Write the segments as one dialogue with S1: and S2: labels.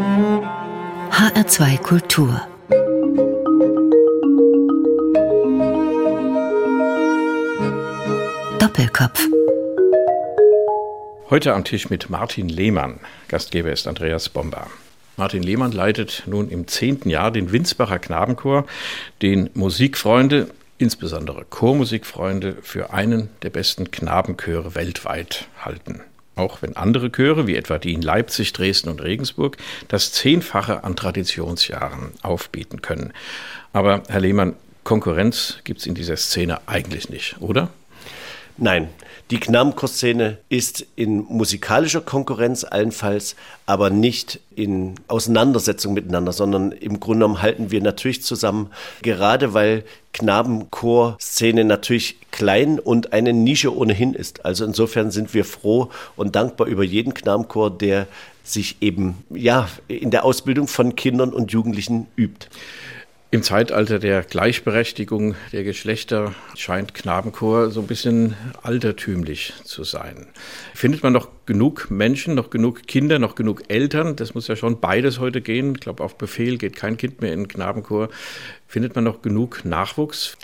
S1: HR2 Kultur Doppelkopf
S2: Heute am Tisch mit Martin Lehmann. Gastgeber ist Andreas Bomber. Martin Lehmann leitet nun im zehnten Jahr den Winsbacher Knabenchor, den Musikfreunde, insbesondere Chormusikfreunde, für einen der besten Knabenchöre weltweit halten. Auch wenn andere Chöre, wie etwa die in Leipzig, Dresden und Regensburg, das Zehnfache an Traditionsjahren aufbieten können. Aber Herr Lehmann, Konkurrenz gibt es in dieser Szene eigentlich nicht, oder?
S3: Nein, die Knabenchor-Szene ist in musikalischer Konkurrenz allenfalls, aber nicht in Auseinandersetzung miteinander, sondern im Grunde genommen halten wir natürlich zusammen, gerade weil Knabenchor-Szene natürlich klein und eine Nische ohnehin ist. Also insofern sind wir froh und dankbar über jeden Knabenchor, der sich eben ja in der Ausbildung von Kindern und Jugendlichen übt.
S2: Im Zeitalter der Gleichberechtigung der Geschlechter scheint Knabenchor so ein bisschen altertümlich zu sein. Findet man noch genug Menschen, noch genug Kinder, noch genug Eltern? Das muss ja schon beides heute gehen. Ich glaube, auf Befehl geht kein Kind mehr in den Knabenchor. Findet man noch genug Nachwuchs?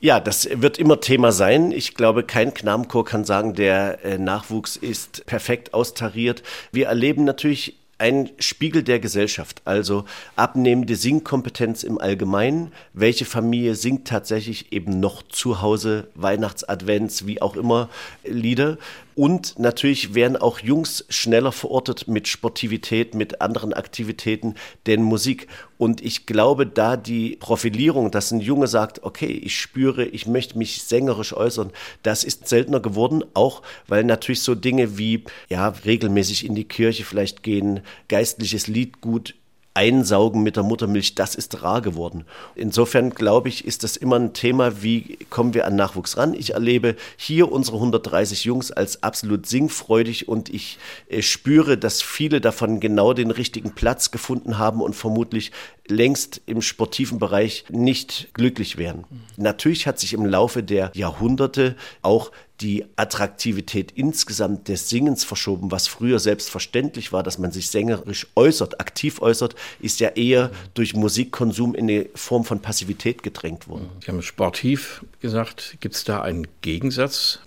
S3: Ja, das wird immer Thema sein. Ich glaube, kein Knabenchor kann sagen, der äh, Nachwuchs ist perfekt austariert. Wir erleben natürlich ein Spiegel der Gesellschaft, also abnehmende Singkompetenz im Allgemeinen. Welche Familie singt tatsächlich eben noch zu Hause Weihnachtsadvents, wie auch immer Lieder? Und natürlich werden auch Jungs schneller verortet mit Sportivität, mit anderen Aktivitäten, denn Musik. Und ich glaube, da die Profilierung, dass ein Junge sagt, okay, ich spüre, ich möchte mich sängerisch äußern, das ist seltener geworden, auch weil natürlich so Dinge wie, ja, regelmäßig in die Kirche vielleicht gehen, geistliches Liedgut Einsaugen mit der Muttermilch, das ist rar geworden. Insofern glaube ich, ist das immer ein Thema, wie kommen wir an Nachwuchs ran. Ich erlebe hier unsere 130 Jungs als absolut singfreudig und ich äh, spüre, dass viele davon genau den richtigen Platz gefunden haben und vermutlich längst im sportiven Bereich nicht glücklich wären. Natürlich hat sich im Laufe der Jahrhunderte auch die Attraktivität insgesamt des Singens verschoben. Was früher selbstverständlich war, dass man sich sängerisch äußert, aktiv äußert, ist ja eher durch Musikkonsum in eine Form von Passivität gedrängt worden.
S2: Sie haben sportiv gesagt, gibt es da einen Gegensatz?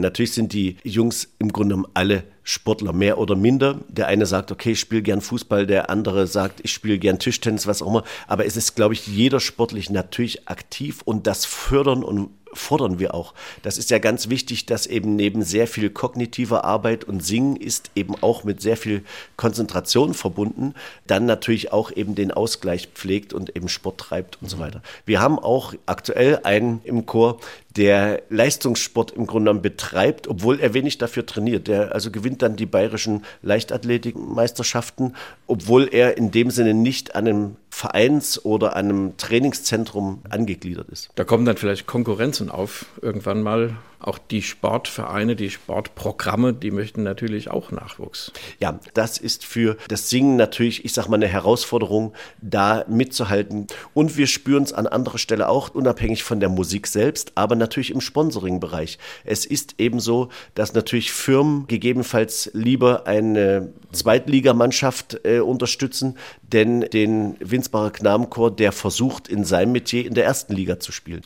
S3: Natürlich sind die Jungs im Grunde genommen alle Sportler, mehr oder minder. Der eine sagt, okay, ich spiele gern Fußball, der andere sagt, ich spiele gern Tischtennis, was auch immer. Aber es ist, glaube ich, jeder sportlich natürlich aktiv und das fördern und fordern wir auch. Das ist ja ganz wichtig, dass eben neben sehr viel kognitiver Arbeit und Singen ist eben auch mit sehr viel Konzentration verbunden, dann natürlich auch eben den Ausgleich pflegt und eben Sport treibt und mhm. so weiter. Wir haben auch aktuell einen im Chor, der Leistungssport im Grunde genommen betreibt, obwohl er wenig dafür trainiert. Der also gewinnt dann die bayerischen Leichtathletikmeisterschaften, obwohl er in dem Sinne nicht an einem Vereins- oder einem Trainingszentrum angegliedert ist.
S2: Da kommen dann vielleicht Konkurrenzen auf irgendwann mal auch die Sportvereine, die Sportprogramme, die möchten natürlich auch Nachwuchs.
S3: Ja, das ist für das Singen natürlich, ich sag mal, eine Herausforderung, da mitzuhalten. Und wir spüren es an anderer Stelle auch, unabhängig von der Musik selbst, aber natürlich im Sponsoring-Bereich. Es ist eben so, dass natürlich Firmen gegebenenfalls lieber eine Zweitligamannschaft äh, unterstützen, denn den Winsbacher Knabenchor, der versucht, in seinem Metier in der ersten Liga zu spielen.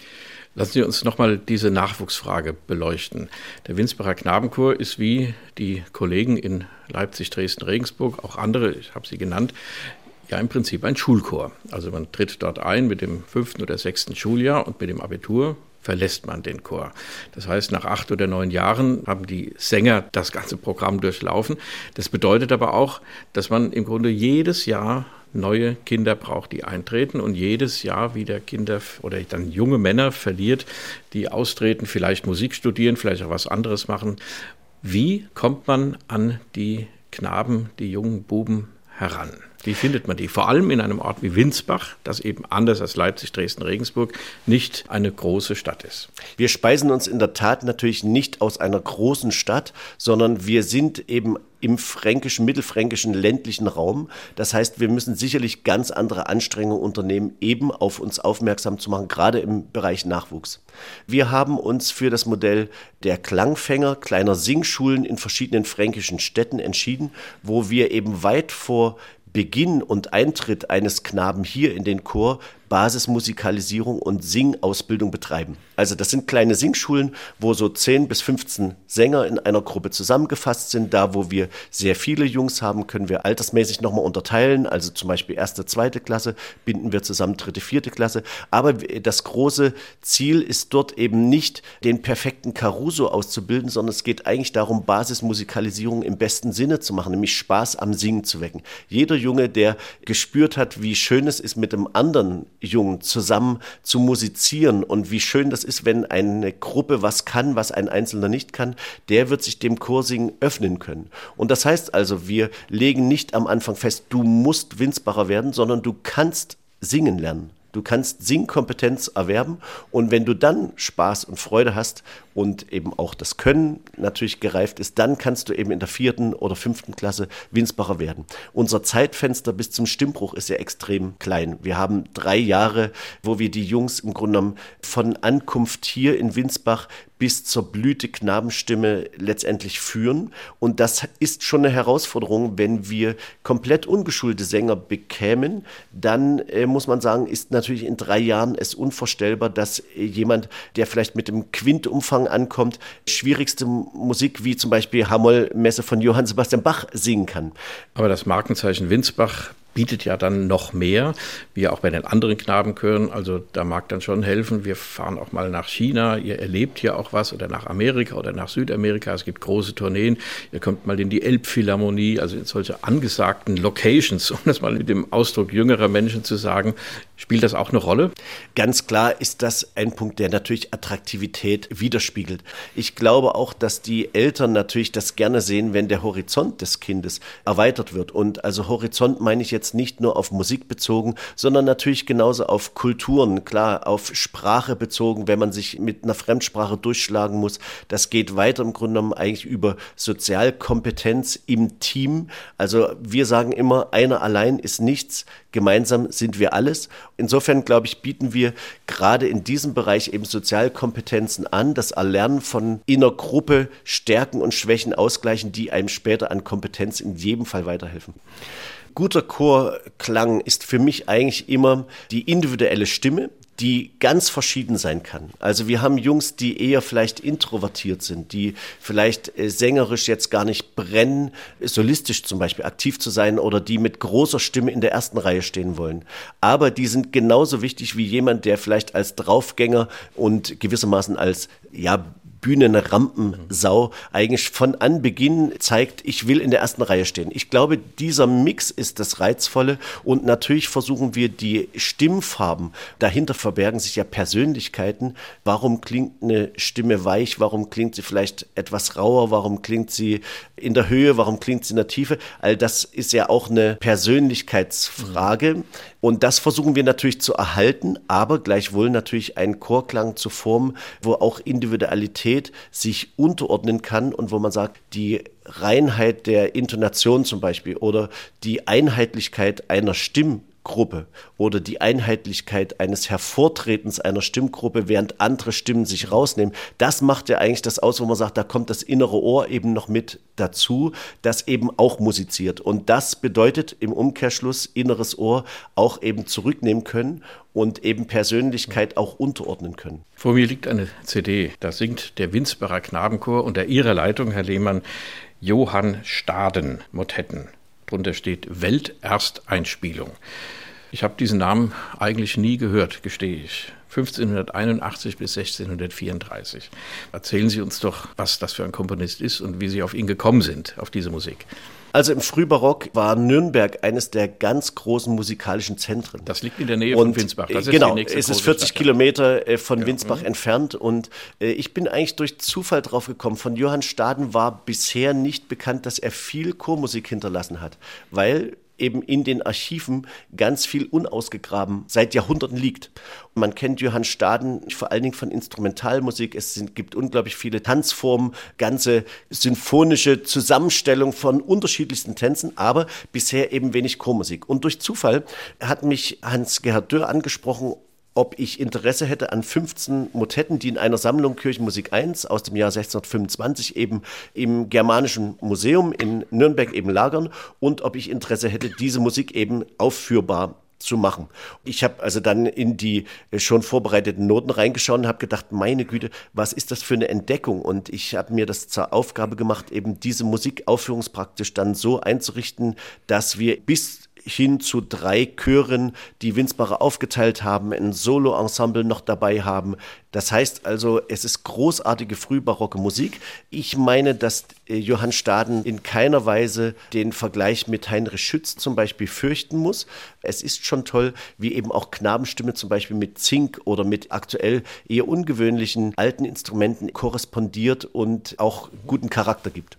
S2: Lassen Sie uns nochmal diese Nachwuchsfrage beleuchten. Der Winsbacher Knabenchor ist wie die Kollegen in Leipzig, Dresden, Regensburg, auch andere, ich habe sie genannt, ja im Prinzip ein Schulchor. Also man tritt dort ein mit dem fünften oder sechsten Schuljahr und mit dem Abitur verlässt man den Chor. Das heißt, nach acht oder neun Jahren haben die Sänger das ganze Programm durchlaufen. Das bedeutet aber auch, dass man im Grunde jedes Jahr neue Kinder braucht, die eintreten und jedes Jahr wieder Kinder oder dann junge Männer verliert, die austreten, vielleicht Musik studieren, vielleicht auch was anderes machen. Wie kommt man an die Knaben, die jungen Buben heran? Wie findet man die? Vor allem in einem Ort wie Winsbach, das eben anders als Leipzig, Dresden, Regensburg nicht eine große Stadt ist.
S3: Wir speisen uns in der Tat natürlich nicht aus einer großen Stadt, sondern wir sind eben im fränkischen, mittelfränkischen ländlichen Raum. Das heißt, wir müssen sicherlich ganz andere Anstrengungen unternehmen, eben auf uns aufmerksam zu machen, gerade im Bereich Nachwuchs. Wir haben uns für das Modell der Klangfänger kleiner Singschulen in verschiedenen fränkischen Städten entschieden, wo wir eben weit vor Beginn und Eintritt eines Knaben hier in den Chor Basismusikalisierung und Singausbildung betreiben. Also das sind kleine Singschulen, wo so 10 bis 15 Sänger in einer Gruppe zusammengefasst sind. Da, wo wir sehr viele Jungs haben, können wir altersmäßig nochmal unterteilen. Also zum Beispiel erste, zweite Klasse binden wir zusammen dritte, vierte Klasse. Aber das große Ziel ist dort eben nicht, den perfekten Caruso auszubilden, sondern es geht eigentlich darum, Basismusikalisierung im besten Sinne zu machen, nämlich Spaß am Singen zu wecken. Jeder Junge, der gespürt hat, wie schön es ist, mit einem anderen Jungen zusammen zu musizieren und wie schön das ist, wenn eine Gruppe was kann, was ein Einzelner nicht kann, der wird sich dem Chorsingen öffnen können. Und das heißt also, wir legen nicht am Anfang fest, du musst Winsbacher werden, sondern du kannst singen lernen. Du kannst Singkompetenz erwerben und wenn du dann Spaß und Freude hast und eben auch das Können natürlich gereift ist, dann kannst du eben in der vierten oder fünften Klasse Winsbacher werden. Unser Zeitfenster bis zum Stimmbruch ist ja extrem klein. Wir haben drei Jahre, wo wir die Jungs im Grunde genommen von Ankunft hier in Winsbach bis zur Blüte Knabenstimme letztendlich führen. Und das ist schon eine Herausforderung, wenn wir komplett ungeschulte Sänger bekämen, dann äh, muss man sagen, ist natürlich in drei Jahren es unvorstellbar, dass jemand, der vielleicht mit dem Quintumfang ankommt, schwierigste Musik wie zum Beispiel Hamoll-Messe von Johann Sebastian Bach singen kann.
S2: Aber das Markenzeichen Winsbach bietet ja dann noch mehr, wie auch bei den anderen Knabenchören. Also da mag dann schon helfen. Wir fahren auch mal nach China. Ihr erlebt hier auch was oder nach Amerika oder nach Südamerika. Es gibt große Tourneen. Ihr kommt mal in die Elbphilharmonie, also in solche angesagten Locations, um das mal mit dem Ausdruck jüngerer Menschen zu sagen. Spielt das auch eine Rolle?
S3: Ganz klar ist das ein Punkt, der natürlich Attraktivität widerspiegelt. Ich glaube auch, dass die Eltern natürlich das gerne sehen, wenn der Horizont des Kindes erweitert wird. Und also Horizont meine ich jetzt nicht nur auf Musik bezogen, sondern natürlich genauso auf Kulturen, klar, auf Sprache bezogen, wenn man sich mit einer Fremdsprache durchschlagen muss. Das geht weiter im Grunde genommen eigentlich über Sozialkompetenz im Team. Also wir sagen immer, einer allein ist nichts, gemeinsam sind wir alles. Insofern, glaube ich, bieten wir gerade in diesem Bereich eben Sozialkompetenzen an, das Erlernen von inner Gruppe, Stärken und Schwächen ausgleichen, die einem später an Kompetenz in jedem Fall weiterhelfen. Guter Chorklang ist für mich eigentlich immer die individuelle Stimme, die ganz verschieden sein kann. Also wir haben Jungs, die eher vielleicht introvertiert sind, die vielleicht äh, sängerisch jetzt gar nicht brennen, solistisch zum Beispiel aktiv zu sein oder die mit großer Stimme in der ersten Reihe stehen wollen. Aber die sind genauso wichtig wie jemand, der vielleicht als Draufgänger und gewissermaßen als ja Bühnenrampensau eigentlich von Anbeginn zeigt, ich will in der ersten Reihe stehen. Ich glaube, dieser Mix ist das Reizvolle und natürlich versuchen wir die Stimmfarben. Dahinter verbergen sich ja Persönlichkeiten. Warum klingt eine Stimme weich? Warum klingt sie vielleicht etwas rauer? Warum klingt sie in der Höhe? Warum klingt sie in der Tiefe? All das ist ja auch eine Persönlichkeitsfrage. Und das versuchen wir natürlich zu erhalten, aber gleichwohl natürlich einen Chorklang zu formen, wo auch Individualität sich unterordnen kann und wo man sagt, die Reinheit der Intonation zum Beispiel oder die Einheitlichkeit einer Stimme Gruppe oder die Einheitlichkeit eines Hervortretens einer Stimmgruppe, während andere Stimmen sich rausnehmen, das macht ja eigentlich das aus, wo man sagt, da kommt das innere Ohr eben noch mit dazu, das eben auch musiziert. Und das bedeutet im Umkehrschluss inneres Ohr auch eben zurücknehmen können und eben Persönlichkeit auch unterordnen können.
S2: Vor mir liegt eine CD, da singt der Winsbacher Knabenchor unter ihrer Leitung, Herr Lehmann, Johann Staden Motetten. Drunter steht Weltersteinspielung. Ich habe diesen Namen eigentlich nie gehört, gestehe ich. 1581 bis 1634. Erzählen Sie uns doch, was das für ein Komponist ist und wie Sie auf ihn gekommen sind, auf diese Musik.
S3: Also im Frühbarock war Nürnberg eines der ganz großen musikalischen Zentren.
S2: Das liegt in der Nähe und, von Winsbach.
S3: Das ist genau, es ist 40 Stadt. Kilometer äh, von ja. Winsbach mhm. entfernt und äh, ich bin eigentlich durch Zufall drauf gekommen. Von Johann Staden war bisher nicht bekannt, dass er viel Chormusik hinterlassen hat, weil eben in den Archiven ganz viel unausgegraben seit Jahrhunderten liegt. Man kennt Johann Staden vor allen Dingen von Instrumentalmusik. Es sind, gibt unglaublich viele Tanzformen, ganze symphonische Zusammenstellung von unterschiedlichsten Tänzen, aber bisher eben wenig Chormusik. Und durch Zufall hat mich Hans-Gerhard Dörr angesprochen, ob ich Interesse hätte an 15 Motetten, die in einer Sammlung Kirchenmusik 1 aus dem Jahr 1625 eben im Germanischen Museum in Nürnberg eben lagern und ob ich Interesse hätte, diese Musik eben aufführbar zu machen. Ich habe also dann in die äh, schon vorbereiteten Noten reingeschaut und habe gedacht, meine Güte, was ist das für eine Entdeckung? Und ich habe mir das zur Aufgabe gemacht, eben diese Musik aufführungspraktisch dann so einzurichten, dass wir bis hin zu drei Chören, die Winsbacher aufgeteilt haben, ein Solo-Ensemble noch dabei haben. Das heißt also, es ist großartige frühbarocke Musik. Ich meine, dass äh, Johann Staden in keiner Weise den Vergleich mit Heinrich Schütz zum Beispiel fürchten muss. Es ist schon toll, wie eben auch Knabenstimme zum Beispiel mit Zink oder mit aktuell eher ungewöhnlichen alten Instrumenten korrespondiert und auch guten Charakter gibt.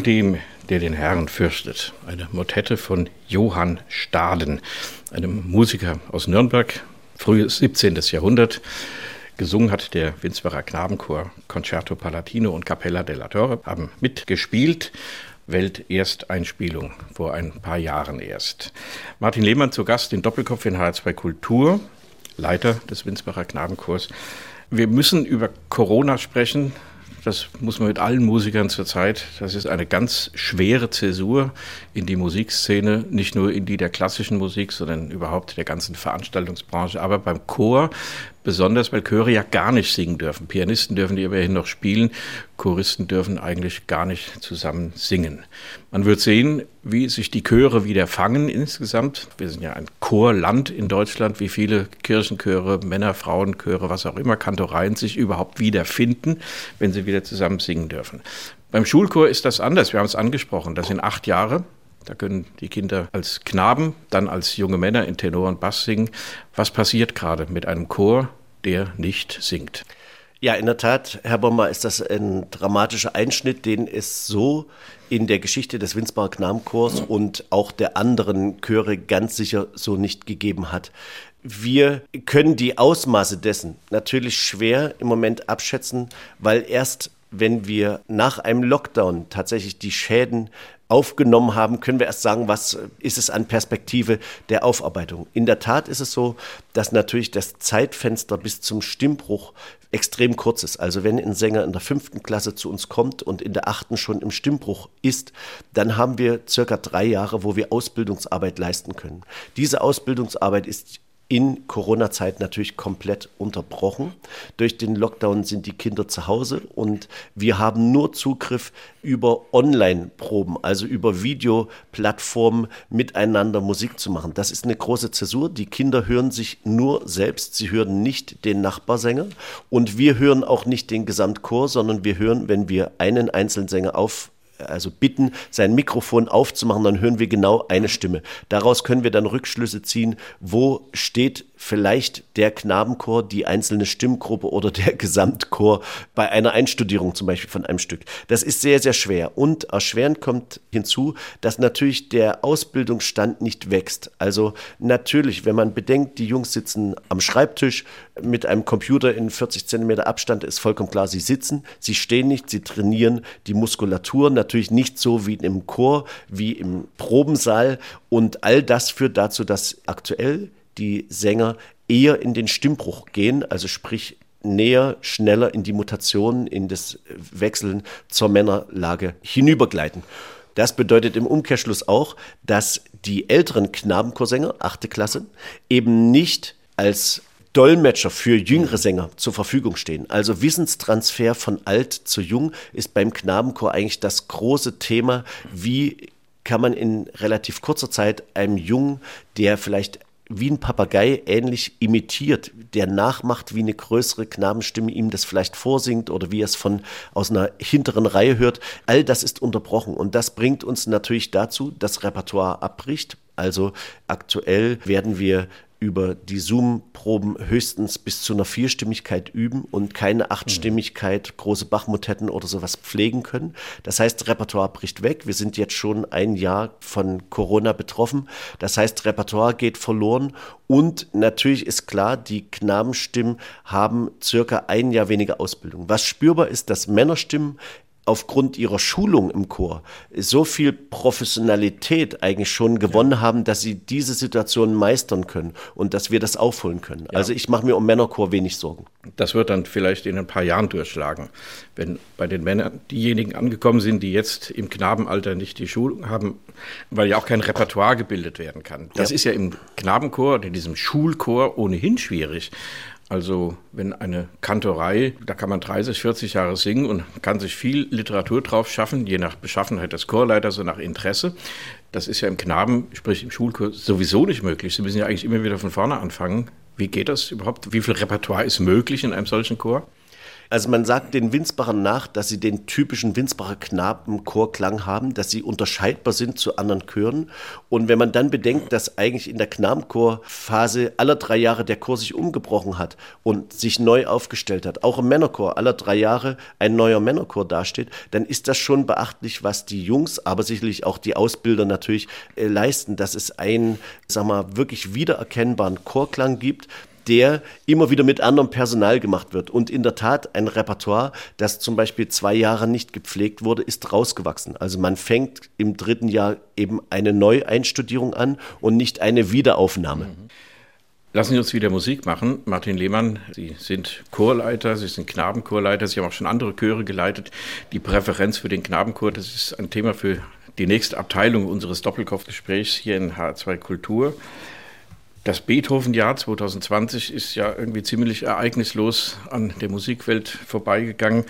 S2: Dem, der den Herrn fürchtet. Eine Motette von Johann Staden, einem Musiker aus Nürnberg, frühes 17. Jahrhundert. Gesungen hat der Winsbacher Knabenchor Concerto Palatino und Capella della Torre, haben mitgespielt. Weltersteinspielung vor ein paar Jahren erst. Martin Lehmann zu Gast in Doppelkopf in H2 Kultur, Leiter des Winsbacher Knabenchors. Wir müssen über Corona sprechen. Das muss man mit allen Musikern zurzeit. Das ist eine ganz schwere Zäsur in die Musikszene, nicht nur in die der klassischen Musik, sondern überhaupt der ganzen Veranstaltungsbranche. Aber beim Chor besonders, weil Chöre ja gar nicht singen dürfen. Pianisten dürfen die immerhin noch spielen, Choristen dürfen eigentlich gar nicht zusammen singen. Man wird sehen, wie sich die Chöre wieder fangen insgesamt. Wir sind ja ein Chorland in Deutschland, wie viele Kirchenchöre, Männer, Frauenchöre, was auch immer, Kantoreien sich überhaupt wiederfinden, wenn sie wieder zusammen singen dürfen. Beim Schulchor ist das anders. Wir haben es angesprochen. Das sind acht Jahre. Da können die Kinder als Knaben, dann als junge Männer in Tenor und Bass singen. Was passiert gerade mit einem Chor, der nicht singt?
S3: Ja, in der Tat, Herr Bommer, ist das ein dramatischer Einschnitt, den es so in der Geschichte des Winsbacher Knabenchors und auch der anderen Chöre ganz sicher so nicht gegeben hat. Wir können die Ausmaße dessen natürlich schwer im Moment abschätzen, weil erst wenn wir nach einem Lockdown tatsächlich die Schäden aufgenommen haben, können wir erst sagen, was ist es an Perspektive der Aufarbeitung. In der Tat ist es so, dass natürlich das Zeitfenster bis zum Stimmbruch extrem kurz ist. Also wenn ein Sänger in der fünften Klasse zu uns kommt und in der achten schon im Stimmbruch ist, dann haben wir circa drei Jahre, wo wir Ausbildungsarbeit leisten können. Diese Ausbildungsarbeit ist in Corona-Zeit natürlich komplett unterbrochen. Durch den Lockdown sind die Kinder zu Hause und wir haben nur Zugriff über Online-Proben, also über Videoplattformen miteinander Musik zu machen. Das ist eine große Zäsur. Die Kinder hören sich nur selbst, sie hören nicht den Nachbarsänger und wir hören auch nicht den Gesamtchor, sondern wir hören, wenn wir einen Einzelsänger auf also bitten, sein Mikrofon aufzumachen, dann hören wir genau eine Stimme. Daraus können wir dann Rückschlüsse ziehen, wo steht vielleicht der Knabenchor, die einzelne Stimmgruppe oder der Gesamtchor bei einer Einstudierung zum Beispiel von einem Stück. Das ist sehr, sehr schwer. Und erschwerend kommt hinzu, dass natürlich der Ausbildungsstand nicht wächst. Also natürlich, wenn man bedenkt, die Jungs sitzen am Schreibtisch mit einem Computer in 40 Zentimeter Abstand, ist vollkommen klar, sie sitzen, sie stehen nicht, sie trainieren die Muskulatur. Natürlich nicht so wie im Chor, wie im Probensaal. Und all das führt dazu, dass aktuell die Sänger eher in den Stimmbruch gehen, also sprich näher, schneller in die Mutation, in das Wechseln zur Männerlage hinübergleiten. Das bedeutet im Umkehrschluss auch, dass die älteren Knabenchorsänger, achte Klasse, eben nicht als Dolmetscher für jüngere Sänger zur Verfügung stehen. Also Wissenstransfer von alt zu jung ist beim Knabenchor eigentlich das große Thema. Wie kann man in relativ kurzer Zeit einem Jungen, der vielleicht wie ein Papagei ähnlich imitiert, der nachmacht, wie eine größere Knabenstimme ihm das vielleicht vorsingt oder wie er es von aus einer hinteren Reihe hört. All das ist unterbrochen und das bringt uns natürlich dazu, dass Repertoire abbricht. Also aktuell werden wir über die Zoom-Proben höchstens bis zu einer Vierstimmigkeit üben und keine Achtstimmigkeit, große Bachmotetten oder sowas pflegen können. Das heißt, Repertoire bricht weg. Wir sind jetzt schon ein Jahr von Corona betroffen. Das heißt, Repertoire geht verloren und natürlich ist klar, die Knabenstimmen haben circa ein Jahr weniger Ausbildung. Was spürbar ist, dass Männerstimmen aufgrund ihrer Schulung im Chor so viel Professionalität eigentlich schon gewonnen haben, dass sie diese Situation meistern können und dass wir das aufholen können. Ja. Also ich mache mir um Männerchor wenig Sorgen.
S2: Das wird dann vielleicht in ein paar Jahren durchschlagen, wenn bei den Männern diejenigen angekommen sind, die jetzt im Knabenalter nicht die Schulung haben, weil ja auch kein Repertoire gebildet werden kann. Das ja. ist ja im Knabenchor, in diesem Schulchor ohnehin schwierig. Also wenn eine Kantorei, da kann man 30, 40 Jahre singen und kann sich viel Literatur drauf schaffen, je nach Beschaffenheit des Chorleiters und nach Interesse. Das ist ja im Knaben, sprich im Schulkurs, sowieso nicht möglich. Sie müssen ja eigentlich immer wieder von vorne anfangen. Wie geht das überhaupt? Wie viel Repertoire ist möglich in einem solchen Chor?
S3: Also man sagt den Winsbachern nach, dass sie den typischen Winsbacher Knabenchorklang haben, dass sie unterscheidbar sind zu anderen Chören. Und wenn man dann bedenkt, dass eigentlich in der Knabenchorphase aller drei Jahre der Chor sich umgebrochen hat und sich neu aufgestellt hat, auch im Männerchor aller drei Jahre ein neuer Männerchor dasteht, dann ist das schon beachtlich, was die Jungs, aber sicherlich auch die Ausbilder natürlich äh, leisten, dass es einen, sag mal, wirklich wiedererkennbaren Chorklang gibt, der immer wieder mit anderem Personal gemacht wird. Und in der Tat, ein Repertoire, das zum Beispiel zwei Jahre nicht gepflegt wurde, ist rausgewachsen. Also man fängt im dritten Jahr eben eine Neueinstudierung an und nicht eine Wiederaufnahme. Mhm.
S2: Lassen Sie uns wieder Musik machen. Martin Lehmann, Sie sind Chorleiter, Sie sind Knabenchorleiter, Sie haben auch schon andere Chöre geleitet. Die Präferenz für den Knabenchor, das ist ein Thema für die nächste Abteilung unseres Doppelkopfgesprächs hier in H2 Kultur. Das Beethoven-Jahr 2020 ist ja irgendwie ziemlich ereignislos an der Musikwelt vorbeigegangen.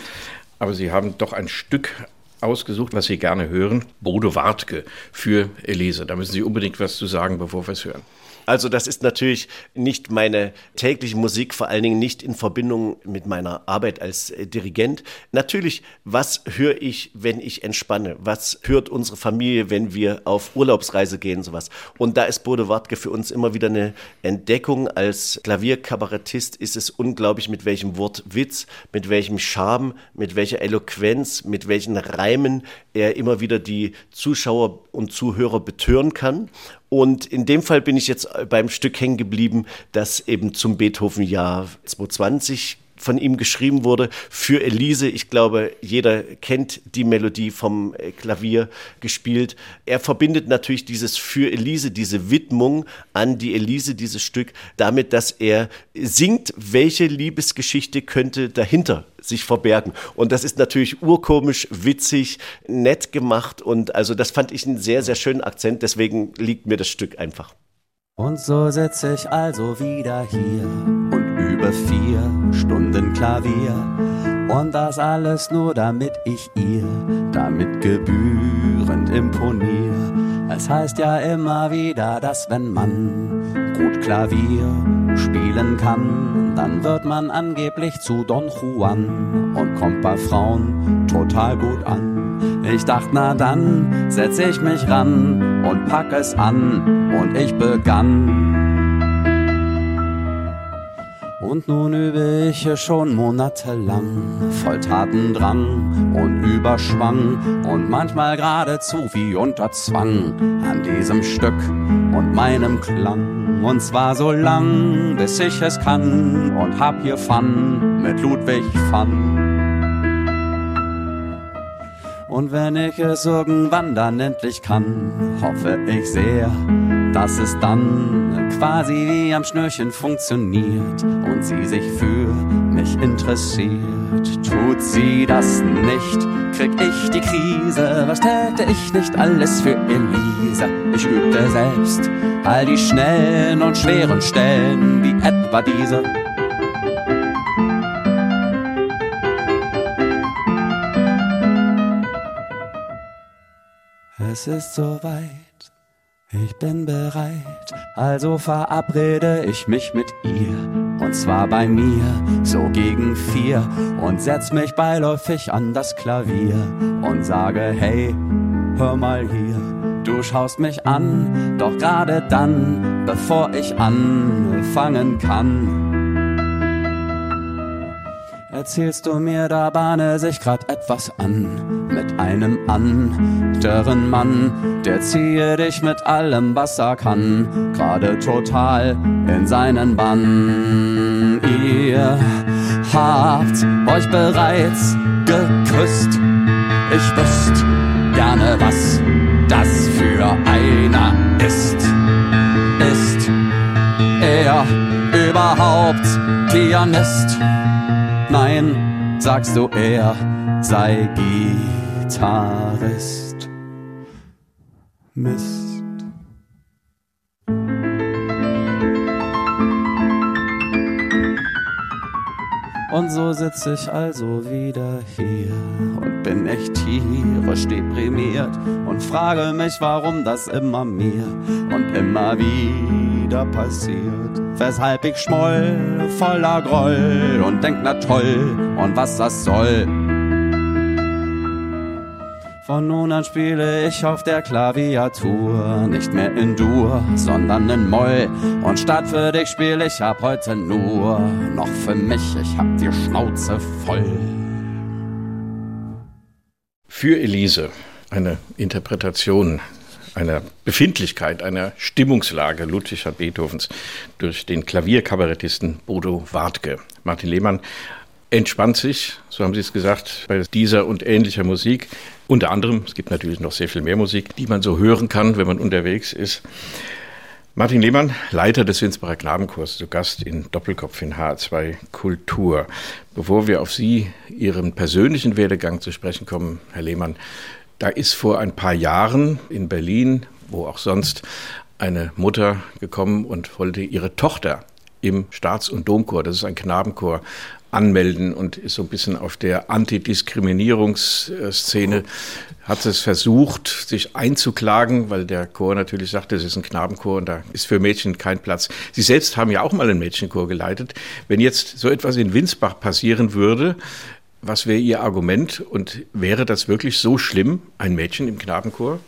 S2: Aber Sie haben doch ein Stück ausgesucht, was Sie gerne hören. Bode Wartke für Elise. Da müssen Sie unbedingt was zu sagen, bevor wir es hören.
S3: Also das ist natürlich nicht meine tägliche Musik, vor allen Dingen nicht in Verbindung mit meiner Arbeit als äh, Dirigent. Natürlich, was höre ich, wenn ich entspanne? Was hört unsere Familie, wenn wir auf Urlaubsreise gehen, sowas? Und da ist Bode Wartke für uns immer wieder eine Entdeckung. Als Klavierkabarettist ist es unglaublich, mit welchem Wortwitz, mit welchem Charme, mit welcher Eloquenz, mit welchen Reimen er immer wieder die Zuschauer und Zuhörer betören kann. Und in dem Fall bin ich jetzt beim Stück hängen geblieben, das eben zum Beethoven-Jahr 2020 von ihm geschrieben wurde für Elise. Ich glaube, jeder kennt die Melodie vom äh, Klavier gespielt. Er verbindet natürlich dieses für Elise, diese Widmung an die Elise, dieses Stück, damit, dass er singt, welche Liebesgeschichte könnte dahinter sich verbergen. Und das ist natürlich urkomisch, witzig, nett gemacht und also das fand ich einen sehr, sehr schönen Akzent. Deswegen liegt mir das Stück einfach.
S4: Und so sitze ich also wieder hier über vier Stunden Klavier. Und das alles nur damit ich ihr damit gebührend imponier. Es heißt ja immer wieder, dass wenn man gut Klavier spielen kann, dann wird man angeblich zu Don Juan und kommt bei Frauen total gut an. Ich dachte, na dann setz ich mich ran und pack es an und ich begann. Und nun übe ich hier schon monatelang, voll Tatendrang und Überschwang und manchmal geradezu wie unter Zwang an diesem Stück und meinem Klang. Und zwar so lang, bis ich es kann und hab hier Fun mit Ludwig Fun. Und wenn ich es irgendwann dann endlich kann, hoffe ich sehr, dass es dann quasi wie am Schnürchen funktioniert und sie sich für mich interessiert. Tut sie das nicht, krieg ich die Krise. Was täte ich nicht alles für Elise? Ich übte selbst all die schnellen und schweren Stellen, wie etwa diese. Es ist soweit, ich bin bereit, also verabrede ich mich mit ihr. Und zwar bei mir, so gegen vier, und setz mich beiläufig an das Klavier und sage, hey, hör mal hier. Du schaust mich an, doch gerade dann, bevor ich anfangen kann, erzählst du mir, da bahne sich grad etwas an. Mit einem anderen Mann, der ziehe dich mit allem, was er kann, gerade total in seinen Bann. Ihr habt euch bereits geküsst. Ich wüsst gerne, was das für einer ist. Ist er überhaupt Pianist? Nein, sagst du, er sei Gitarrist. Mist. Und so sitz ich also wieder hier und bin echt tierisch deprimiert und frage mich, warum das immer mir und immer wieder wieder passiert. Weshalb ich schmoll, voller Groll und denk, na toll, und was das soll. Von nun an spiele ich auf der Klaviatur, nicht mehr in Dur, sondern in Moll. Und statt für dich spiele ich ab heute nur noch für mich, ich hab die Schnauze voll.
S2: Für Elise eine Interpretation einer Befindlichkeit, einer Stimmungslage Ludwigs Beethovens durch den Klavierkabarettisten Bodo Wartke. Martin Lehmann entspannt sich, so haben Sie es gesagt, bei dieser und ähnlicher Musik. Unter anderem, es gibt natürlich noch sehr viel mehr Musik, die man so hören kann, wenn man unterwegs ist. Martin Lehmann, Leiter des Winsbacher Knabenchors, zu Gast in Doppelkopf in H2 Kultur. Bevor wir auf Sie, Ihren persönlichen Werdegang zu sprechen kommen, Herr Lehmann, da ist vor ein paar Jahren in Berlin, wo auch sonst, eine Mutter gekommen und wollte ihre Tochter im Staats- und Domchor, das ist ein Knabenchor, anmelden und ist so ein bisschen auf der Antidiskriminierungsszene, hat es versucht, sich einzuklagen, weil der Chor natürlich sagte, es ist ein Knabenchor und da ist für Mädchen kein Platz. Sie selbst haben ja auch mal einen Mädchenchor geleitet. Wenn jetzt so etwas in Winsbach passieren würde, was wäre Ihr Argument und wäre das wirklich so schlimm, ein Mädchen im Knabenchor?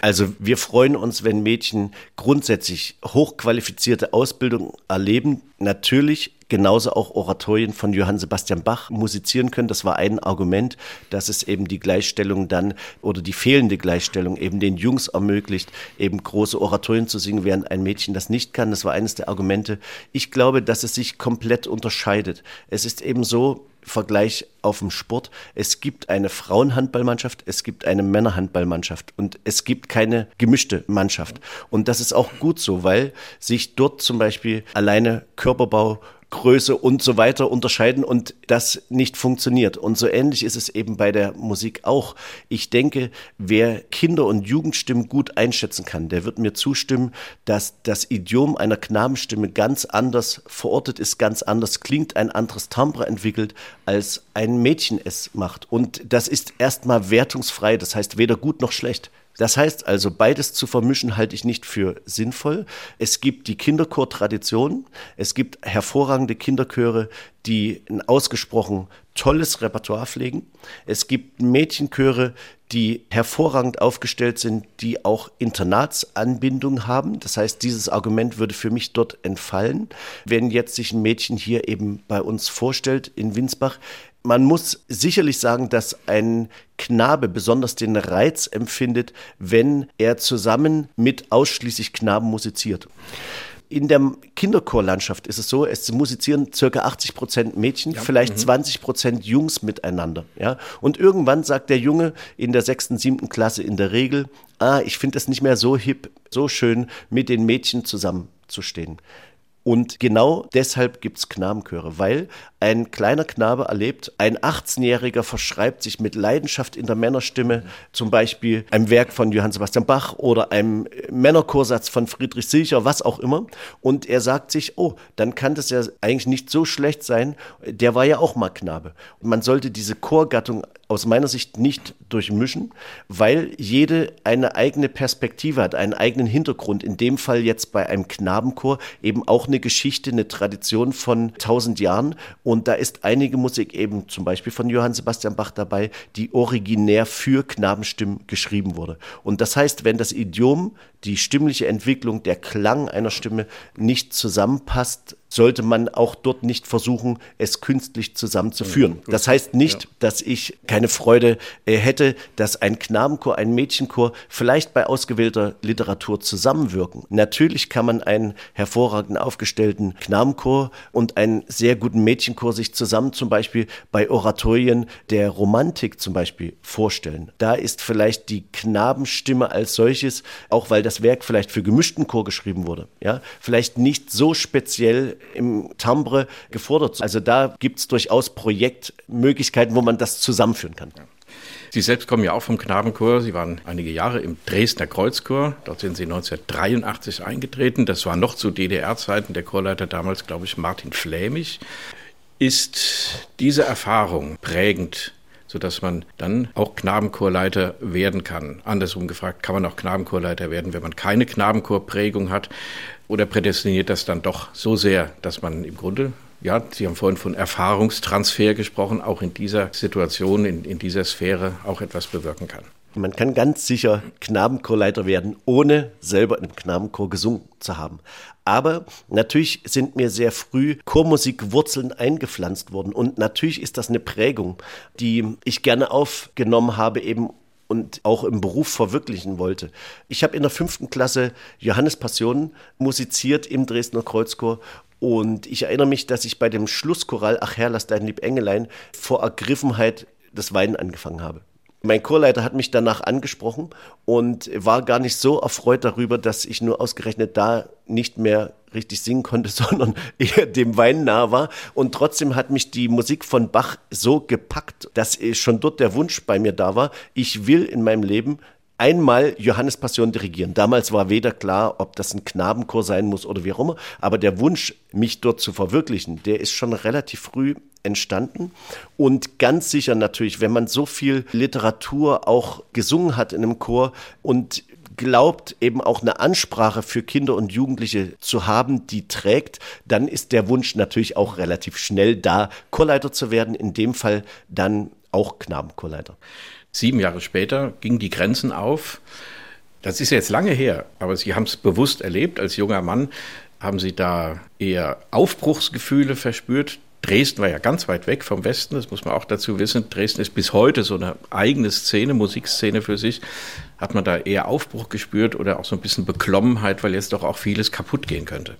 S3: Also wir freuen uns, wenn Mädchen grundsätzlich hochqualifizierte Ausbildung erleben. Natürlich genauso auch Oratorien von Johann Sebastian Bach musizieren können. Das war ein Argument, dass es eben die Gleichstellung dann oder die fehlende Gleichstellung eben den Jungs ermöglicht, eben große Oratorien zu singen, während ein Mädchen das nicht kann. Das war eines der Argumente. Ich glaube, dass es sich komplett unterscheidet. Es ist eben so, Vergleich auf dem Sport. Es gibt eine Frauenhandballmannschaft, es gibt eine Männerhandballmannschaft und es gibt keine gemischte Mannschaft. Und das ist auch gut so, weil sich dort zum Beispiel alleine Körperbau, Größe und so weiter unterscheiden und das nicht funktioniert. Und so ähnlich ist es eben bei der Musik auch. Ich denke, wer Kinder- und Jugendstimmen gut einschätzen kann, der wird mir zustimmen, dass das Idiom einer Knabenstimme ganz anders verortet ist, ganz anders klingt, ein anderes Timbre entwickelt, als ein Mädchen es macht. Und das ist erstmal wertungsfrei, das heißt weder gut noch schlecht. Das heißt also, beides zu vermischen halte ich nicht für sinnvoll. Es gibt die Kinderchor-Tradition, es gibt hervorragende Kinderchöre, die ein ausgesprochen tolles Repertoire pflegen. Es gibt Mädchenchöre, die hervorragend aufgestellt sind, die auch Internatsanbindung haben. Das heißt, dieses Argument würde für mich dort entfallen. Wenn jetzt sich ein Mädchen hier eben bei uns vorstellt in Winsbach, man muss sicherlich sagen, dass ein Knabe besonders den Reiz empfindet, wenn er zusammen mit ausschließlich Knaben musiziert. In der Kinderchorlandschaft ist es so, es musizieren circa 80 Prozent Mädchen, ja. vielleicht mhm. 20 Prozent Jungs miteinander. Ja? Und irgendwann sagt der Junge in der sechsten, siebten Klasse in der Regel, ah, ich finde es nicht mehr so hip, so schön, mit den Mädchen zusammenzustehen. Und genau deshalb gibt es Knabenchöre, weil ein kleiner Knabe erlebt, ein 18-Jähriger verschreibt sich mit Leidenschaft in der Männerstimme, zum Beispiel einem Werk von Johann Sebastian Bach oder einem Männerchorsatz von Friedrich Silcher, was auch immer. Und er sagt sich, oh, dann kann das ja eigentlich nicht so schlecht sein. Der war ja auch mal Knabe. Und man sollte diese Chorgattung aus meiner Sicht nicht durchmischen, weil jede eine eigene Perspektive hat, einen eigenen Hintergrund. In dem Fall jetzt bei einem Knabenchor eben auch eine Geschichte, eine Tradition von tausend Jahren. Und da ist einige Musik eben zum Beispiel von Johann Sebastian Bach dabei, die originär für Knabenstimmen geschrieben wurde. Und das heißt, wenn das Idiom, die stimmliche Entwicklung, der Klang einer Stimme nicht zusammenpasst, sollte man auch dort nicht versuchen, es künstlich zusammenzuführen. Das heißt nicht, ja. dass ich keine Freude äh, hätte, dass ein Knabenchor, ein Mädchenchor vielleicht bei ausgewählter Literatur zusammenwirken. Natürlich kann man einen hervorragend aufgestellten Knabenchor und einen sehr guten Mädchenchor sich zusammen zum Beispiel bei Oratorien der Romantik zum Beispiel vorstellen. Da ist vielleicht die Knabenstimme als solches, auch weil das Werk vielleicht für gemischten Chor geschrieben wurde, ja, vielleicht nicht so speziell im Timbre gefordert. Also da gibt es durchaus Projektmöglichkeiten, wo man das zusammenführen kann.
S2: Sie selbst kommen ja auch vom Knabenchor. Sie waren einige Jahre im Dresdner Kreuzchor. Dort sind Sie 1983 eingetreten. Das war noch zu DDR-Zeiten. Der Chorleiter damals, glaube ich, Martin Flämig. Ist diese Erfahrung prägend, sodass man dann auch Knabenchorleiter werden kann? Andersrum gefragt, kann man auch Knabenchorleiter werden, wenn man keine Knabenchorprägung hat? Oder prädestiniert das dann doch so sehr, dass man im Grunde ja, Sie haben vorhin von Erfahrungstransfer gesprochen, auch in dieser Situation, in, in dieser Sphäre auch etwas bewirken kann.
S3: Man kann ganz sicher Knabenchorleiter werden, ohne selber einem Knabenchor gesungen zu haben. Aber natürlich sind mir sehr früh Chormusikwurzeln eingepflanzt worden. Und natürlich ist das eine Prägung, die ich gerne aufgenommen habe, eben und auch im Beruf verwirklichen wollte. Ich habe in der fünften Klasse Johannes Passion musiziert im Dresdner Kreuzchor und ich erinnere mich, dass ich bei dem Schlusschoral Ach Herr, lass dein Lieb Engelein vor Ergriffenheit das Weinen angefangen habe. Mein Chorleiter hat mich danach angesprochen und war gar nicht so erfreut darüber, dass ich nur ausgerechnet da nicht mehr richtig singen konnte, sondern eher dem Wein nah war. Und trotzdem hat mich die Musik von Bach so gepackt, dass schon dort der Wunsch bei mir da war, ich will in meinem Leben einmal Johannes Passion dirigieren. Damals war weder klar, ob das ein Knabenchor sein muss oder wie auch immer, aber der Wunsch, mich dort zu verwirklichen, der ist schon relativ früh entstanden. Und ganz sicher natürlich, wenn man so viel Literatur auch gesungen hat in einem Chor und glaubt, eben auch eine Ansprache für Kinder und Jugendliche zu haben, die trägt, dann ist der Wunsch natürlich auch relativ schnell da, Chorleiter zu werden, in dem Fall dann auch Knabenchorleiter.
S2: Sieben Jahre später gingen die Grenzen auf. Das ist jetzt lange her, aber Sie haben es bewusst erlebt. Als junger Mann haben Sie da eher Aufbruchsgefühle verspürt. Dresden war ja ganz weit weg vom Westen, das muss man auch dazu wissen. Dresden ist bis heute so eine eigene Szene, Musikszene für sich. Hat man da eher Aufbruch gespürt oder auch so ein bisschen Beklommenheit, weil jetzt doch auch vieles kaputt gehen könnte?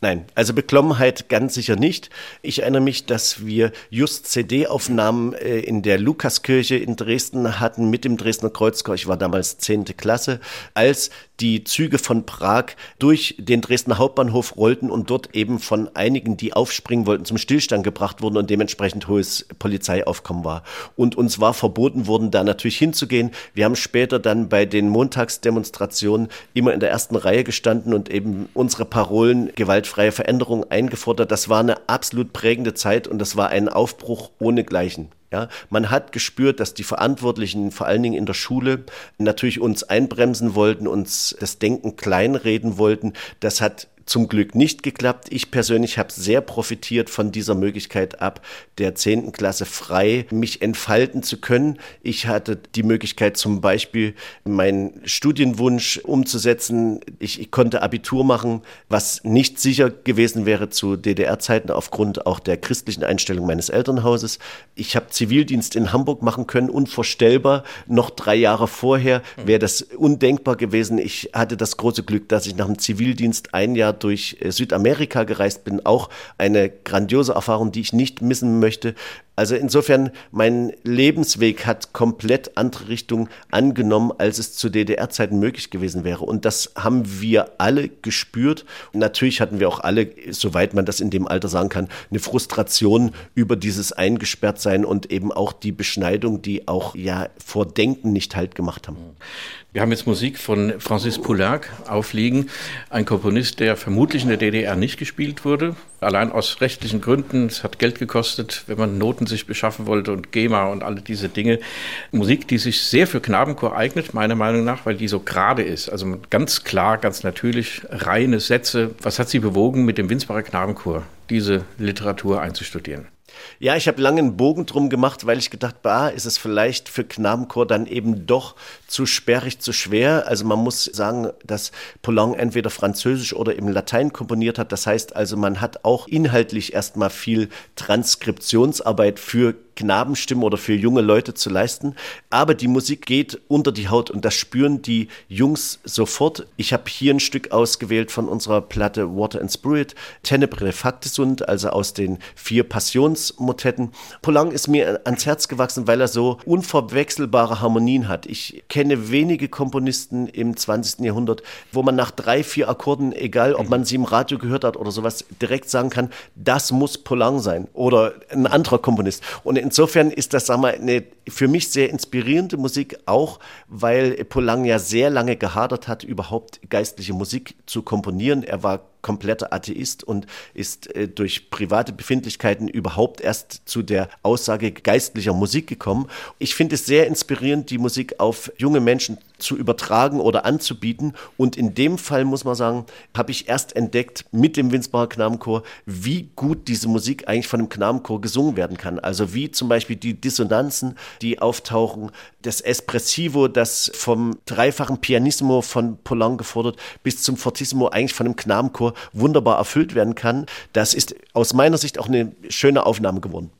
S3: Nein, also Beklommenheit ganz sicher nicht. Ich erinnere mich, dass wir just CD-Aufnahmen äh, in der Lukaskirche in Dresden hatten mit dem Dresdner Kreuzchor. Ich war damals zehnte Klasse, als die Züge von Prag durch den Dresdner Hauptbahnhof rollten und dort eben von einigen, die aufspringen wollten, zum Stillstand gebracht wurden und dementsprechend hohes Polizeiaufkommen war. Und uns war verboten worden, da natürlich hinzugehen. Wir haben später dann bei den Montagsdemonstrationen immer in der ersten Reihe gestanden und eben unsere Parolen gewaltfreie Veränderung eingefordert. Das war eine absolut prägende Zeit und das war ein Aufbruch ohnegleichen. Ja, man hat gespürt, dass die Verantwortlichen, vor allen Dingen in der Schule, natürlich uns einbremsen wollten, uns das Denken kleinreden wollten. Das hat zum Glück nicht geklappt. Ich persönlich habe sehr profitiert von dieser Möglichkeit ab der 10. Klasse frei mich entfalten zu können. Ich hatte die Möglichkeit zum Beispiel meinen Studienwunsch umzusetzen. Ich, ich konnte Abitur machen, was nicht sicher gewesen wäre zu DDR-Zeiten aufgrund auch der christlichen Einstellung meines Elternhauses. Ich habe Zivildienst in Hamburg machen können, unvorstellbar. Noch drei Jahre vorher wäre das undenkbar gewesen. Ich hatte das große Glück, dass ich nach dem Zivildienst ein Jahr durch äh, Südamerika gereist bin, auch eine grandiose Erfahrung, die ich nicht missen möchte. Also insofern, mein Lebensweg hat komplett andere Richtung angenommen, als es zu DDR-Zeiten möglich gewesen wäre. Und das haben wir alle gespürt. Und natürlich hatten wir auch alle, soweit man das in dem Alter sagen kann, eine Frustration über dieses Eingesperrtsein und eben auch die Beschneidung, die auch ja vor Denken nicht halt gemacht haben.
S2: Wir haben jetzt Musik von Francis Poulenc aufliegen, ein Komponist, der vermutlich in der DDR nicht gespielt wurde, allein aus rechtlichen Gründen. Es hat Geld gekostet, wenn man Noten sich beschaffen wollte und GEMA und alle diese Dinge. Musik, die sich sehr für Knabenchor eignet, meiner Meinung nach, weil die so gerade ist. Also ganz klar, ganz natürlich, reine Sätze. Was hat Sie bewogen, mit dem Winsbacher Knabenchor diese Literatur einzustudieren?
S3: Ja, ich habe lange einen Bogen drum gemacht, weil ich gedacht, bah, ist es vielleicht für Knabenchor dann eben doch zu sperrig, zu schwer. Also man muss sagen, dass Poulenc entweder Französisch oder im Latein komponiert hat. Das heißt also, man hat auch inhaltlich erstmal viel Transkriptionsarbeit für Knabenstimmen oder für junge Leute zu leisten. Aber die Musik geht unter die Haut und das spüren die Jungs sofort. Ich habe hier ein Stück ausgewählt von unserer Platte Water and Spirit, Tenebre Factesund, also aus den vier Passionsmotetten. Poulenc ist mir ans Herz gewachsen, weil er so unverwechselbare Harmonien hat. Ich kenne wenige Komponisten im 20. Jahrhundert, wo man nach drei, vier Akkorden, egal ob man sie im Radio gehört hat oder sowas, direkt sagen kann, das muss Poulenc sein oder ein anderer Komponist. Und insofern ist das, sagen wir, eine für mich sehr inspirierende Musik, auch weil Polang ja sehr lange gehadert hat, überhaupt geistliche Musik zu komponieren. Er war kompletter Atheist und ist äh, durch private Befindlichkeiten überhaupt erst zu der Aussage geistlicher Musik gekommen. Ich finde es sehr inspirierend, die Musik auf junge Menschen zu übertragen oder anzubieten. Und in dem Fall muss man sagen, habe ich erst entdeckt mit dem Winsbacher Knabenchor, wie gut diese Musik eigentlich von dem Knabenchor gesungen werden kann. Also wie zum Beispiel die Dissonanzen, die auftauchen, das Espressivo, das vom dreifachen Pianissimo von Polan gefordert bis zum Fortissimo eigentlich von dem Knabenchor wunderbar erfüllt werden kann. Das ist aus meiner Sicht auch eine schöne Aufnahme geworden.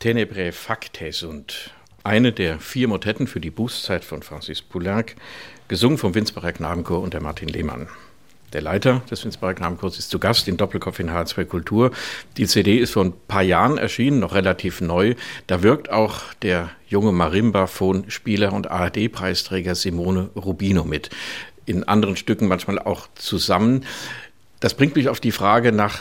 S2: Tenebrae Factes und eine der vier Motetten für die Bußzeit von Francis Poulenc, gesungen vom Winsbacher Knabenchor unter Martin Lehmann. Der Leiter des Winsbacher Knabenchors ist zu Gast in Doppelkopf in H2 Kultur. Die CD ist vor ein paar Jahren erschienen, noch relativ neu. Da wirkt auch der junge Marimba-Phon-Spieler und ARD-Preisträger Simone Rubino mit. In anderen Stücken manchmal auch zusammen. Das bringt mich auf die Frage nach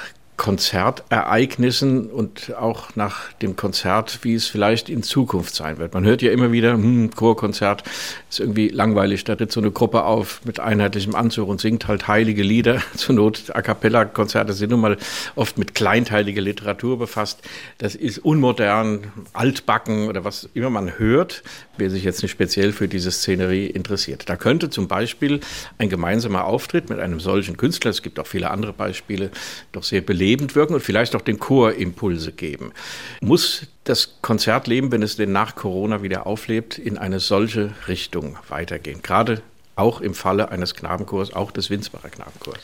S2: Konzertereignissen und auch nach dem Konzert, wie es vielleicht in Zukunft sein wird. Man hört ja immer wieder, hm, Chorkonzert ist irgendwie langweilig, da tritt so eine Gruppe auf mit einheitlichem Anzug und singt halt heilige Lieder. Zur Not A cappella-Konzerte sind nun mal oft mit kleinteiliger Literatur befasst. Das ist unmodern, altbacken oder was immer man hört, wer sich jetzt nicht speziell für diese Szenerie interessiert. Da könnte zum Beispiel ein gemeinsamer Auftritt mit einem solchen Künstler, es gibt auch viele andere Beispiele, doch sehr belebend wirken und vielleicht auch den Chor Impulse geben. Muss das Konzertleben, wenn es denn nach Corona wieder auflebt, in eine solche Richtung weitergehen? Gerade auch im Falle eines Knabenchors, auch des Winsbacher Knabenchors.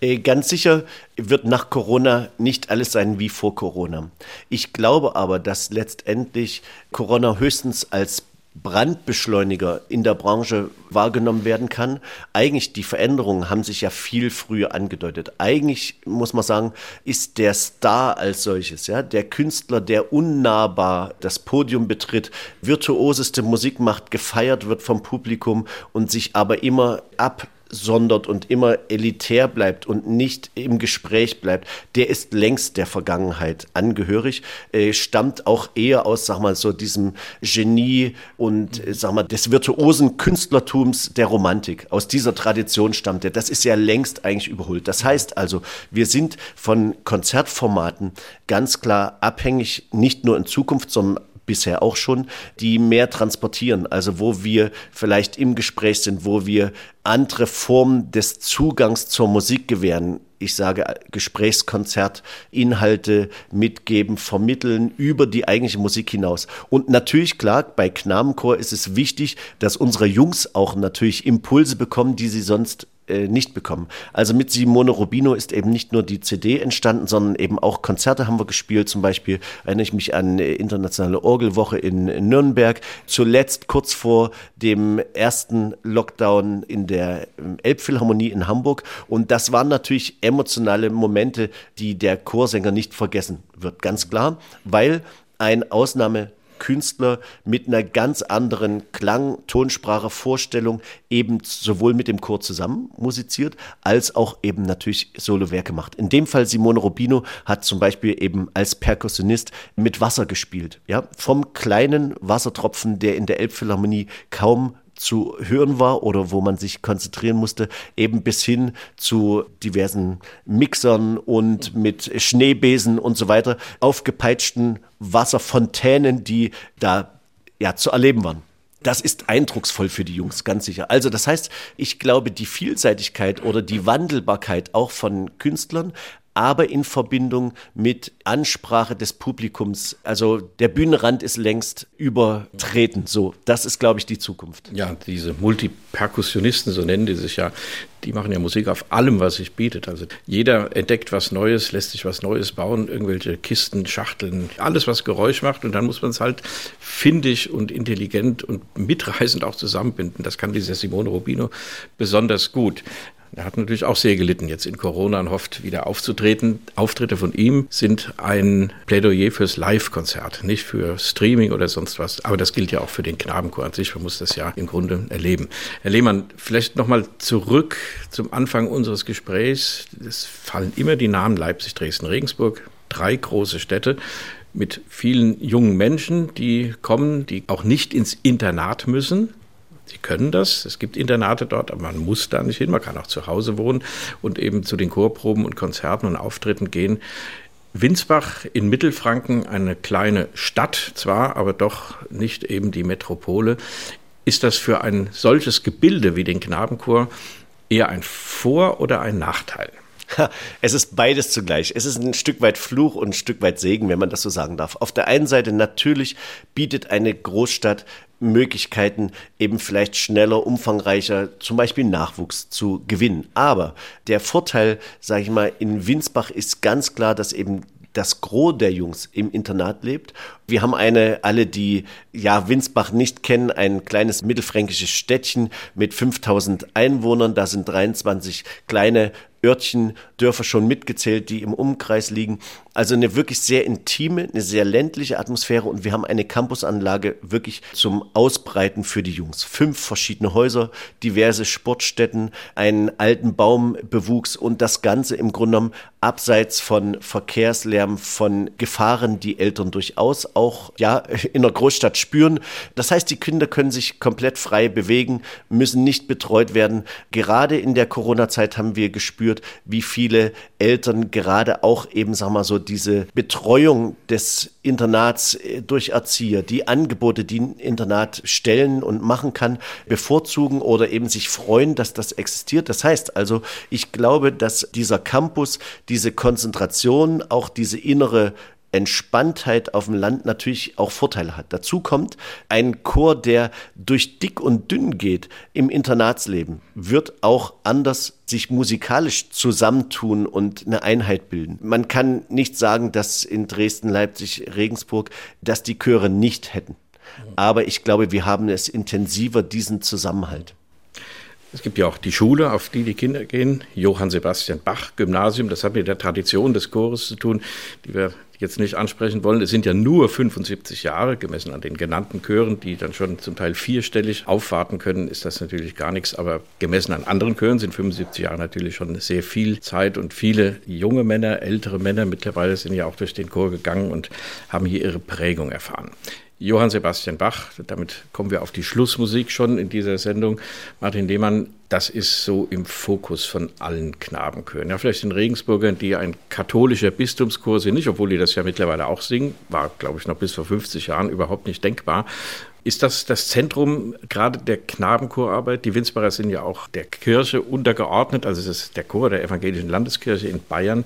S3: Äh, ganz sicher wird nach Corona nicht alles sein wie vor Corona. Ich glaube aber, dass letztendlich Corona höchstens als Brandbeschleuniger in der Branche wahrgenommen werden kann. Eigentlich die Veränderungen haben sich ja viel früher angedeutet. Eigentlich muss man sagen, ist der Star als solches, ja, der Künstler, der unnahbar das Podium betritt, virtuoseste Musik macht, gefeiert wird vom Publikum und sich aber immer ab sondert und immer elitär bleibt und nicht im Gespräch bleibt, der ist längst der Vergangenheit angehörig, äh, stammt auch eher aus, sag mal, so diesem Genie und, äh, sag mal, des virtuosen Künstlertums der Romantik. Aus dieser Tradition stammt er. Das ist ja längst eigentlich überholt. Das heißt also, wir sind von Konzertformaten ganz klar abhängig, nicht nur in Zukunft, sondern bisher auch schon, die mehr transportieren. Also wo wir vielleicht im Gespräch sind, wo wir andere Formen des Zugangs zur Musik gewähren. Ich sage Gesprächskonzert, Inhalte mitgeben, vermitteln über die eigentliche Musik hinaus. Und natürlich, klar, bei Knabenchor ist es wichtig, dass unsere Jungs auch natürlich Impulse bekommen, die sie sonst äh, nicht bekommen. Also mit Simone Rubino ist eben nicht nur die CD entstanden, sondern eben auch Konzerte haben wir gespielt. Zum Beispiel erinnere ich mich an äh, internationale Orgelwoche in, Nürnberg. Zuletzt kurz vor dem ersten Lockdown in der ähm, Elbphilharmonie in Hamburg. Und das waren natürlich emotionale Momente, die der Chorsänger nicht vergessen wird. Ganz klar, weil ein Ausnahme Künstler mit einer ganz anderen Klang, Tonsprache, Vorstellung eben sowohl mit dem Chor zusammen musiziert, als auch eben natürlich Solowerke macht. In dem Fall Simone Rubino hat zum Beispiel eben als Perkussionist mit Wasser gespielt. Ja, vom kleinen Wassertropfen, der in der Elbphilharmonie kaum zu hören war oder wo man sich konzentrieren musste, eben bis hin zu diversen Mixern und mit Schneebesen und so weiter, aufgepeitschten Wasserfontänen, die da ja zu erleben waren. Das ist eindrucksvoll für die Jungs, ganz sicher. Also das heißt, ich glaube, die Vielseitigkeit oder die Wandelbarkeit auch von Künstlern, aber in Verbindung mit Ansprache des Publikums. Also der Bühnenrand ist längst übertreten. So, das ist, glaube ich, die Zukunft.
S2: Ja, diese Multiperkussionisten, so nennen die sich ja, die machen ja Musik auf allem, was sich bietet. Also jeder entdeckt was Neues, lässt sich was Neues bauen, irgendwelche Kisten, Schachteln, alles, was Geräusch macht. Und dann muss man es halt findig und intelligent und mitreißend auch zusammenbinden. Das kann dieser Simone Rubino besonders gut. Er hat natürlich auch sehr gelitten jetzt in Corona und hofft wieder aufzutreten. Auftritte von ihm sind ein Plädoyer fürs Live-Konzert, nicht für Streaming oder sonst was. Aber das gilt ja auch für den Knabenchor an sich. Man muss das ja im Grunde erleben. Herr Lehmann, vielleicht nochmal zurück zum Anfang unseres Gesprächs. Es fallen immer die Namen Leipzig, Dresden, Regensburg. Drei große Städte mit vielen jungen Menschen, die kommen, die auch nicht ins Internat müssen, Sie können das. Es gibt Internate dort, aber man muss da nicht hin. Man kann auch zu Hause wohnen und eben zu den Chorproben und Konzerten und Auftritten gehen. Winsbach in Mittelfranken, eine kleine Stadt zwar, aber doch nicht eben die Metropole. Ist das für ein solches Gebilde wie den Knabenchor eher ein Vor- oder ein Nachteil?
S3: Es ist beides zugleich. Es ist ein Stück weit Fluch und ein Stück weit Segen, wenn man das so sagen darf. Auf der einen Seite natürlich bietet eine Großstadt Möglichkeiten, eben vielleicht schneller, umfangreicher, zum Beispiel Nachwuchs zu gewinnen. Aber der Vorteil, sage ich mal, in Winsbach ist ganz klar, dass eben das Gros der Jungs im Internat lebt. Wir haben eine, alle, die ja Winsbach nicht kennen, ein kleines mittelfränkisches Städtchen mit 5000 Einwohnern. Da sind 23 kleine Örtchen, Dörfer schon mitgezählt, die im Umkreis liegen. Also eine wirklich sehr intime, eine sehr ländliche Atmosphäre und wir haben eine Campusanlage wirklich zum Ausbreiten für die Jungs. Fünf verschiedene Häuser, diverse Sportstätten, einen alten Baumbewuchs und das Ganze im Grunde genommen abseits von Verkehrslärm, von Gefahren, die Eltern durchaus auch ja in der Großstadt spüren. Das heißt, die Kinder können sich komplett frei bewegen, müssen nicht betreut werden. Gerade in der Corona-Zeit haben wir gespürt, wie viele Eltern gerade auch eben, sag mal so, diese Betreuung des Internats äh, durch Erzieher, die Angebote, die ein Internat stellen und machen kann, bevorzugen oder eben sich freuen, dass das existiert. Das heißt also, ich glaube, dass dieser Campus, diese Konzentration, auch diese innere Entspanntheit auf dem Land natürlich auch Vorteile hat. Dazu kommt ein Chor, der durch dick und dünn geht im Internatsleben, wird auch anders sich musikalisch zusammentun und eine Einheit bilden. Man kann nicht sagen, dass in Dresden, Leipzig, Regensburg, dass die Chöre nicht hätten. Aber ich glaube, wir haben es intensiver, diesen Zusammenhalt.
S2: Es gibt ja auch die Schule, auf die die Kinder gehen, Johann Sebastian Bach Gymnasium. Das hat mit der Tradition des Chores zu tun, die wir jetzt nicht ansprechen wollen. Es sind ja nur 75 Jahre, gemessen an den genannten Chören, die dann schon zum Teil vierstellig aufwarten können, ist das natürlich gar nichts. Aber gemessen an anderen Chören sind 75 Jahre natürlich schon sehr viel Zeit und viele junge Männer, ältere Männer mittlerweile sind ja auch durch den Chor gegangen und haben hier ihre Prägung erfahren. Johann Sebastian Bach, damit kommen wir auf die Schlussmusik schon in dieser Sendung. Martin Lehmann, das ist so im Fokus von allen Knabenchören. Ja, vielleicht den Regensburgern, die ein katholischer Bistumschor sind, nicht, obwohl die das ja mittlerweile auch singen, war, glaube ich, noch bis vor 50 Jahren überhaupt nicht denkbar. Ist das das Zentrum gerade der Knabenchorarbeit? Die Winsbacher sind ja auch der Kirche untergeordnet, also es ist der Chor der evangelischen Landeskirche in Bayern.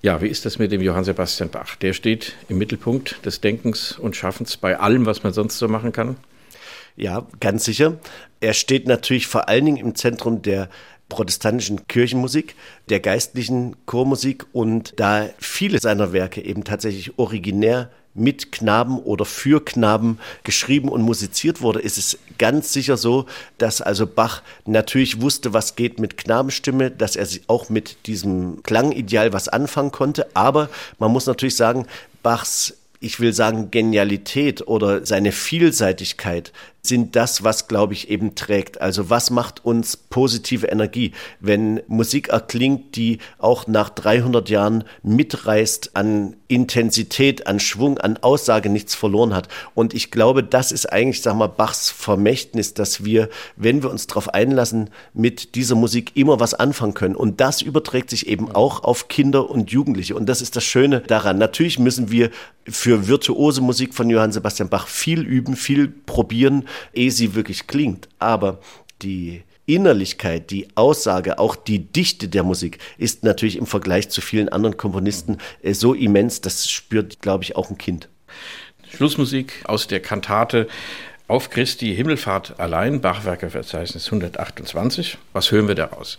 S2: Ja, wie ist das mit dem Johann Sebastian Bach? Der steht im Mittelpunkt des Denkens und Schaffens bei allem, was man sonst so machen kann?
S3: Ja, ganz sicher. Er steht natürlich vor allen Dingen im Zentrum der protestantischen Kirchenmusik, der geistlichen Chormusik und da viele seiner Werke eben tatsächlich originär mit Knaben oder für Knaben geschrieben und musiziert wurde, ist es ganz sicher so, dass also Bach natürlich wusste, was geht mit Knabenstimme, dass er auch mit diesem Klangideal was anfangen konnte. Aber man muss natürlich sagen, Bachs ich will sagen, Genialität oder seine Vielseitigkeit sind das, was, glaube ich, eben trägt. Also was macht uns positive Energie, wenn Musik erklingt, die auch nach 300 Jahren mitreißt, an Intensität, an Schwung, an Aussage nichts verloren hat. Und ich glaube, das ist eigentlich, sag mal, Bachs Vermächtnis, dass wir, wenn wir uns darauf einlassen, mit dieser Musik immer was anfangen können. Und das überträgt sich eben auch auf Kinder und Jugendliche. Und das ist das Schöne daran. Natürlich müssen wir für virtuose Musik von Johann Sebastian Bach viel üben, viel probieren, ehe sie wirklich klingt. Aber die Innerlichkeit, die Aussage, auch die Dichte der Musik ist natürlich im Vergleich zu vielen anderen Komponisten äh, so immens, das spürt, glaube ich, auch ein Kind.
S2: Schlussmusik aus der Kantate Auf Christi Himmelfahrt allein, Bachwerkeverzeichnis 128. Was hören wir daraus?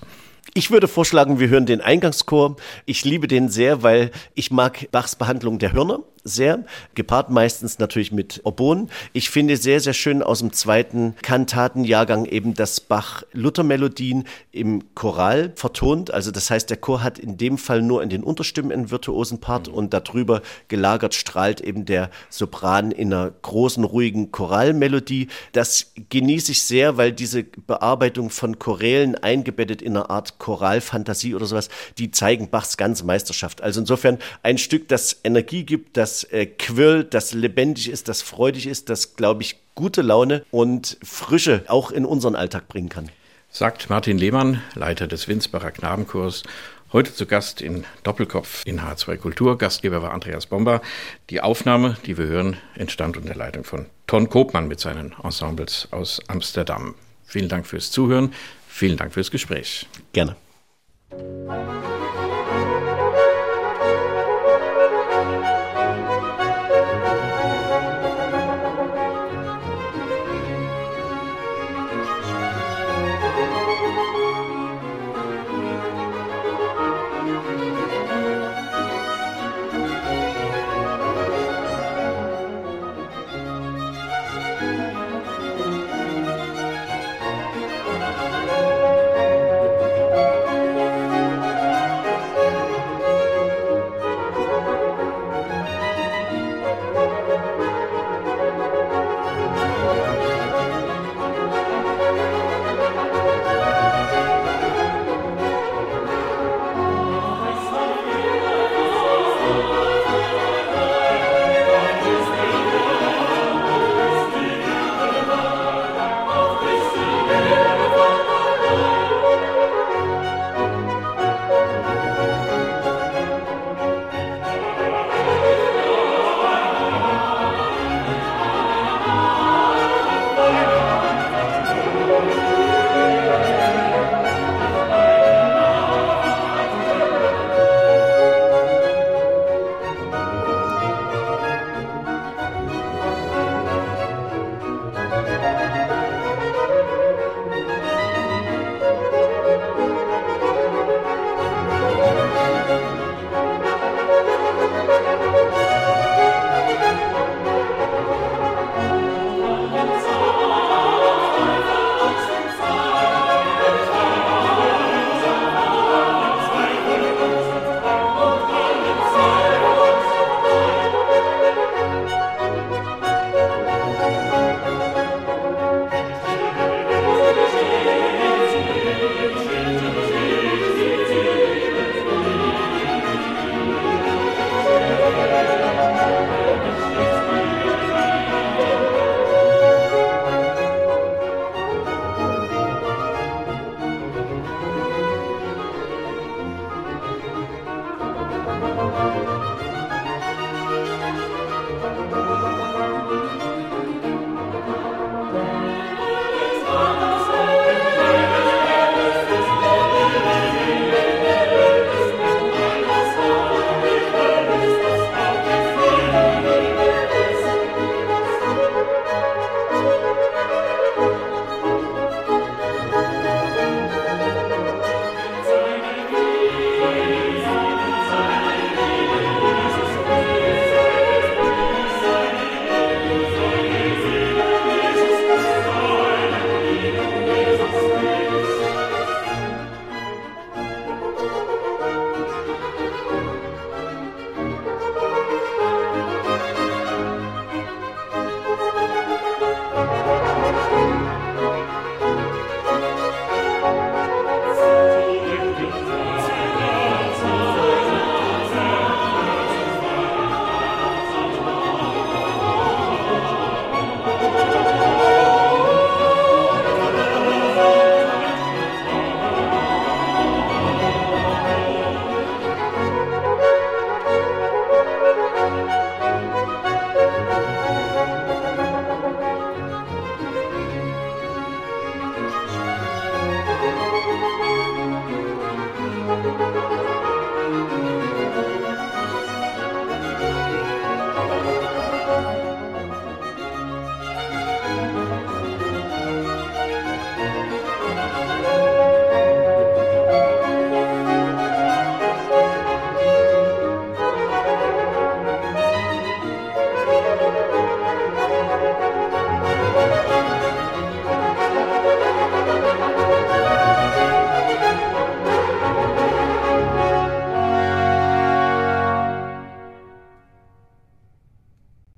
S3: Ich würde vorschlagen, wir hören den Eingangschor. Ich liebe den sehr, weil ich mag Bachs Behandlung der Hörner sehr, gepaart meistens natürlich mit Oboen. Ich finde sehr, sehr schön aus dem zweiten Kantatenjahrgang eben, dass Bach Luthermelodien im Choral vertont. Also das heißt, der Chor hat in dem Fall nur in den Unterstimmen einen virtuosen Part mhm. und darüber gelagert strahlt eben der Sopran in einer großen, ruhigen Choralmelodie. Das genieße ich sehr, weil diese Bearbeitung von Chorälen eingebettet in einer Art Choralfantasie oder sowas, die zeigen Bachs ganze Meisterschaft. Also insofern ein Stück, das Energie gibt, das das äh, quirlt, das lebendig ist, das freudig ist, das, glaube ich, gute Laune und Frische auch in unseren Alltag bringen kann.
S2: Sagt Martin Lehmann, Leiter des Winsbacher Knabenchors. Heute zu Gast in Doppelkopf in H2 Kultur. Gastgeber war Andreas Bomber. Die Aufnahme, die wir hören, entstand unter Leitung von Ton Kopmann mit seinen Ensembles aus Amsterdam. Vielen Dank fürs Zuhören. Vielen Dank fürs Gespräch.
S3: Gerne.